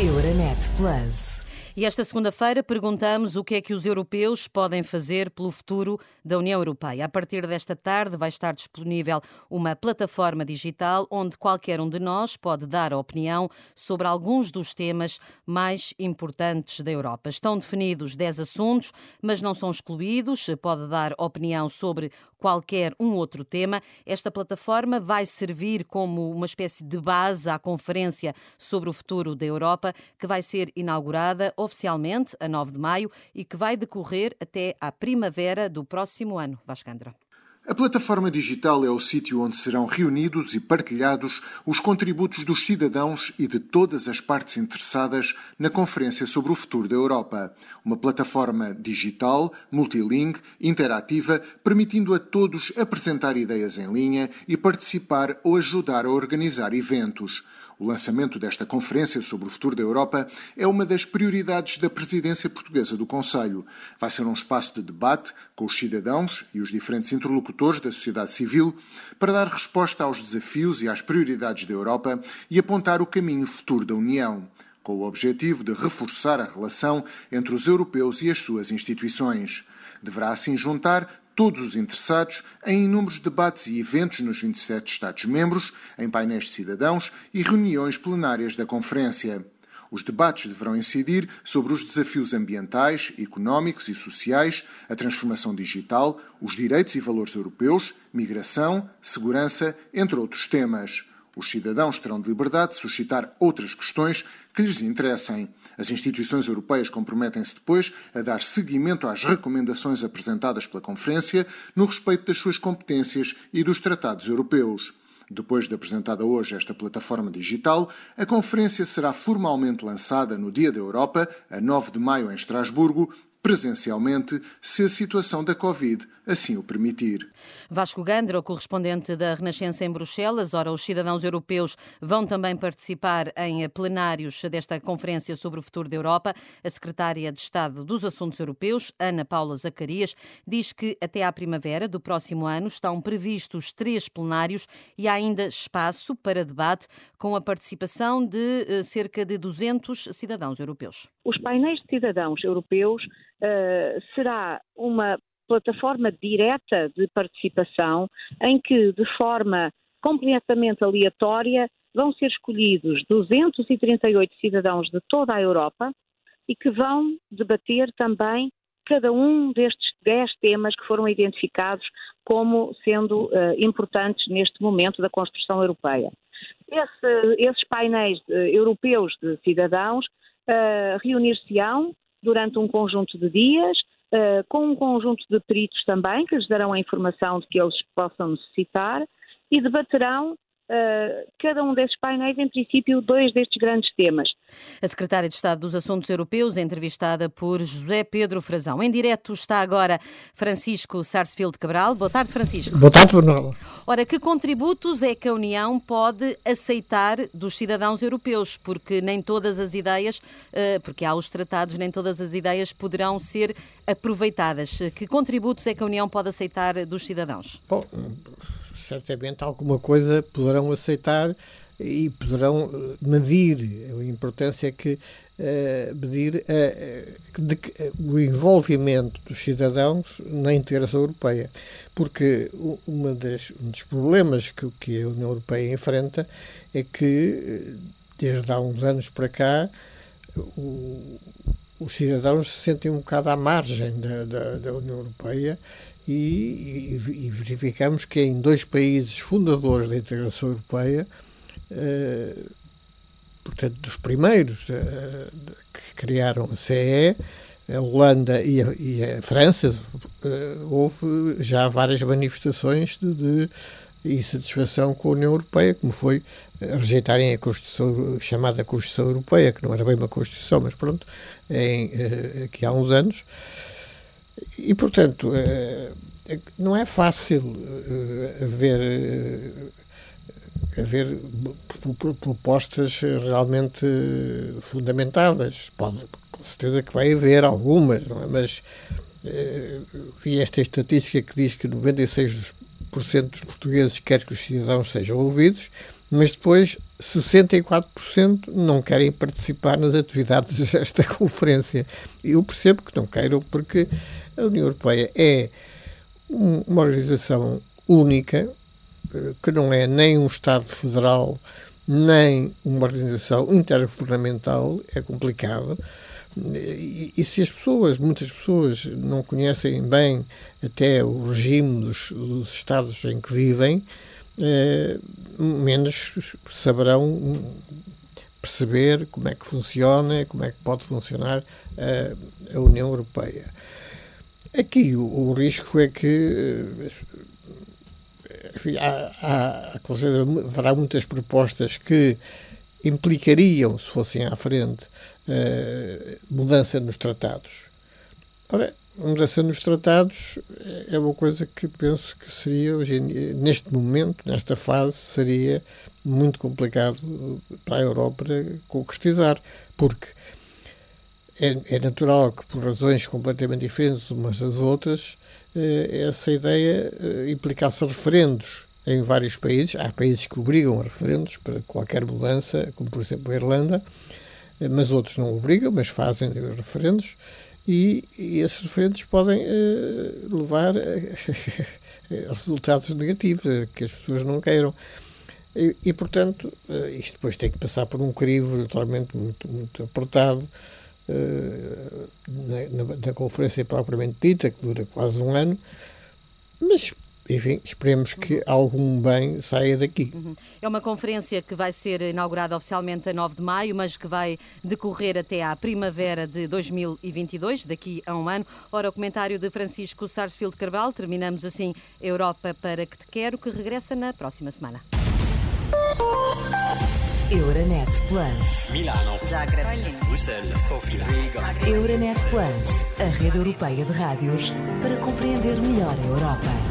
Euronet Plus. E esta segunda-feira perguntamos o que é que os europeus podem fazer pelo futuro da União Europeia. A partir desta tarde vai estar disponível uma plataforma digital onde qualquer um de nós pode dar opinião sobre alguns dos temas mais importantes da Europa. Estão definidos 10 assuntos, mas não são excluídos. Pode dar opinião sobre qualquer um outro tema. Esta plataforma vai servir como uma espécie de base à conferência sobre o futuro da Europa, que vai ser inaugurada oficialmente a 9 de maio e que vai decorrer até à primavera do próximo ano. Vascandra. A plataforma digital é o sítio onde serão reunidos e partilhados os contributos dos cidadãos e de todas as partes interessadas na Conferência sobre o Futuro da Europa. Uma plataforma digital, multilingue, interativa, permitindo a todos apresentar ideias em linha e participar ou ajudar a organizar eventos. O lançamento desta Conferência sobre o Futuro da Europa é uma das prioridades da presidência portuguesa do Conselho. Vai ser um espaço de debate com os cidadãos e os diferentes interlocutores da sociedade civil para dar resposta aos desafios e às prioridades da Europa e apontar o caminho futuro da União com o objetivo de reforçar a relação entre os europeus e as suas instituições. Deverá assim juntar todos os interessados em inúmeros debates e eventos nos 27 Estados-membros, em painéis de cidadãos e reuniões plenárias da Conferência. Os debates deverão incidir sobre os desafios ambientais, económicos e sociais, a transformação digital, os direitos e valores europeus, migração, segurança, entre outros temas. Os cidadãos terão de liberdade de suscitar outras questões que lhes interessem. As instituições europeias comprometem-se depois a dar seguimento às recomendações apresentadas pela Conferência no respeito das suas competências e dos tratados europeus. Depois de apresentada hoje esta plataforma digital, a conferência será formalmente lançada no Dia da Europa, a 9 de maio em Estrasburgo, presencialmente, se a situação da Covid assim o permitir. Vasco Gandra, correspondente da Renascença em Bruxelas. Ora, os cidadãos europeus vão também participar em plenários desta Conferência sobre o Futuro da Europa. A secretária de Estado dos Assuntos Europeus, Ana Paula Zacarias, diz que até à primavera do próximo ano estão previstos três plenários e há ainda espaço para debate com a participação de eh, cerca de 200 cidadãos europeus. Os painéis de cidadãos europeus uh, será uma plataforma direta de participação em que, de forma completamente aleatória, vão ser escolhidos 238 cidadãos de toda a Europa e que vão debater também cada um destes 10 temas que foram identificados como sendo uh, importantes neste momento da construção europeia. Esse, esses painéis uh, europeus de cidadãos uh, reunir-se-ão durante um conjunto de dias, uh, com um conjunto de peritos também, que lhes darão a informação de que eles possam necessitar, e debaterão cada um desses painéis, em princípio, dois destes grandes temas. A Secretária de Estado dos Assuntos Europeus, entrevistada por José Pedro Frazão. Em direto está agora Francisco Sarsfield Cabral. Boa tarde, Francisco. Boa tarde, Bruno. Ora, que contributos é que a União pode aceitar dos cidadãos europeus? Porque nem todas as ideias, uh, porque há os tratados, nem todas as ideias poderão ser aproveitadas. Que contributos é que a União pode aceitar dos cidadãos? Bom, certamente alguma coisa poderão aceitar e poderão eh, medir. A importância é que uh, medir uh, de, o envolvimento dos cidadãos na integração europeia. Porque uma das, um dos problemas que, que a União Europeia enfrenta é que, desde há uns anos para cá, o, os cidadãos se sentem um bocado à margem da, da, da União Europeia e, e, verificamos que em dois países fundadores da integração europeia, eh, portanto, dos primeiros eh, que criaram a CE, a Holanda e a, e a França, eh, houve já várias manifestações de, de insatisfação com a União Europeia, como foi rejeitarem a Constituição, chamada Constituição Europeia, que não era bem uma Constituição, mas pronto, em, aqui há uns anos. E, portanto, é, não é fácil haver, haver propostas realmente fundamentadas. Pode, com certeza que vai haver algumas, é? mas vi esta estatística que diz que 96% dos portugueses quer que os cidadãos sejam ouvidos mas depois 64% não querem participar nas atividades desta conferência. Eu percebo que não queiram, porque a União Europeia é uma organização única, eh, que não é nem um Estado federal, nem uma organização intergovernamental, é complicado. E, e, se as pessoas, muitas pessoas, não conhecem bem até o regime dos, dos Estados em que vivem, menos saberão perceber como é que funciona, como é que pode funcionar eh, a União Europeia. Aqui o, o risco é que eh, enfim, há, há, haverá muitas propostas que implicariam, se fossem à frente, mudança nos tratados. Ora, mudança nos tratados é uma coisa que penso que seria, hoje neste momento, nesta fase, seria muito complicado para a Europa concretizar, porque é, é, natural que, por razões completamente diferentes umas das outras, eh, essa ideia eh, implicasse referendos em vários países. Há países que obrigam a referendos para qualquer mudança, como por exemplo a Irlanda, eh, mas outros não obrigam, mas fazem referendos. E, e esses referendos podem levar a resultados negativos, que as pessoas não queiram. E, e, portanto, isto depois tem que passar por um crivo naturalmente muito, muito apertado, na, na, na, conferência propriamente dita, que dura quase um ano, mas enfim, esperemos que algum bem saia daqui. Uhum. É uma conferência que vai ser inaugurada oficialmente a 9 de maio, mas que vai decorrer até à primavera de 2022, daqui a um ano. Ora, o comentário de Francisco Sarsfield Carvalho. Terminamos assim Europa para que te quero, que regressa na próxima semana. Euronet Plus. Milano. Zagreb. Bruxelas. Sofia. Riga. Euronet Plus, a rede europeia de rádios para compreender melhor a Europa.